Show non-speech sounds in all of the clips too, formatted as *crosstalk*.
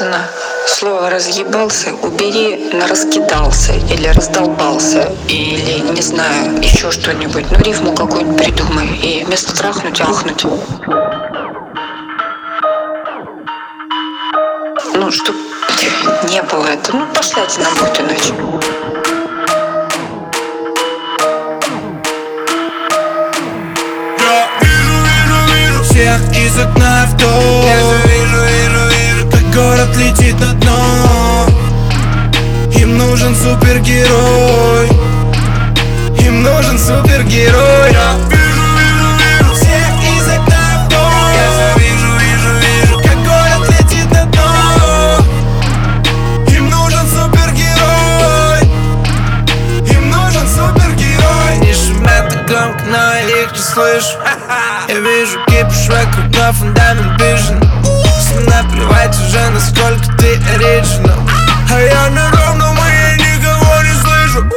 написано слово «разъебался» убери на «раскидался» или «раздолбался» или, не знаю, еще что-нибудь. Ну, рифму какую-нибудь придумай и вместо трахнуть ахнуть. Ну, чтоб не было это. Ну, пошлите на бухту ночь. Я вижу, вижу, вижу всех из окна в дом город летит на дно. Им нужен супергерой. Им нужен супергерой. Я вижу, вижу, вижу всех из окна в дом Я вижу, вижу, вижу, как город летит на дно. Им нужен супергерой. Им нужен супергерой. Не шумят громко, но я не слышу. *laughs* Я вижу кипиш вокруг, но фундамент бежен насколько ты оригинал А я на ровном, и никого не слышу.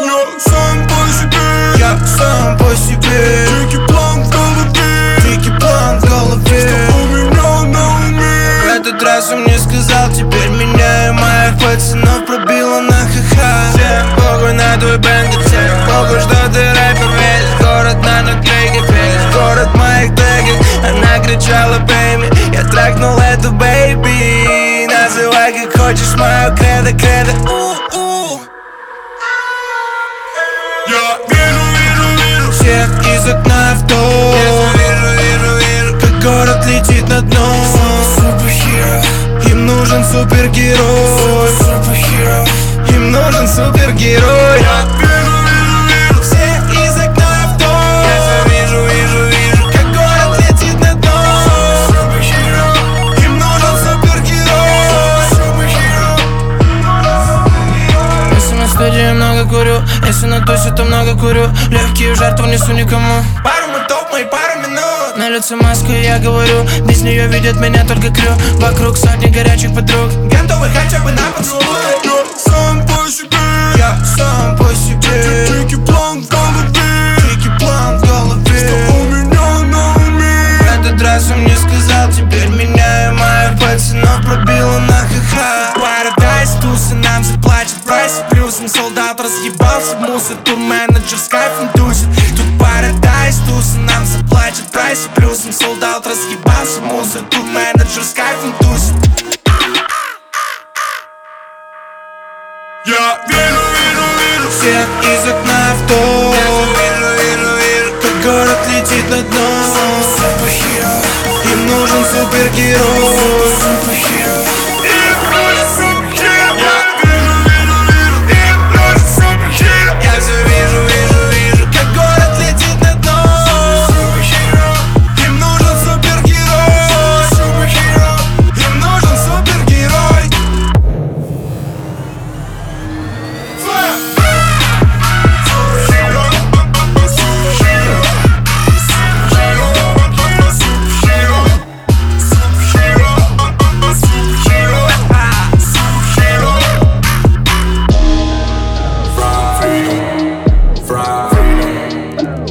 Я сам по себе. Я сам по себе. Дикий план в голове. Дикий план в голове. Что у меня на уме. Этот раз он мне сказал, теперь меняю моих пацанов хочешь мою кредо, кредо? У-у. Я вижу, вижу, вижу Всех из окна в дом. Вижу, вижу, вижу Как город летит на дно. Им нужен супергерой. Им нужен супергерой на студии много курю Если на тусе, то много курю. Легкие жертвы несу никому. Пару мотов, мои пару минут. На лице маска, я говорю Без нее видят меня только крю. Вокруг сотни горячих подруг. Готовы хотя бы на поцелуй. Я сам по себе. Я сам по себе. Дикий план в голове. Дикий план в голове. Что у меня на уме? В этот раз он мне сказал Теперь меняю моих пацанов Пробила на ха-ха. Парадайз, тусы нам солдат в мусор Тур-менеджер с кайфом тусит Тут парадайз, тусы нам заплатят прайс Плюсом солдат разъебался мусор Тур-менеджер с кайфом тусит Я вижу, вижу, вижу Всех из окна в дом Как город летит на дно. Им нужен супергерой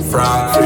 From.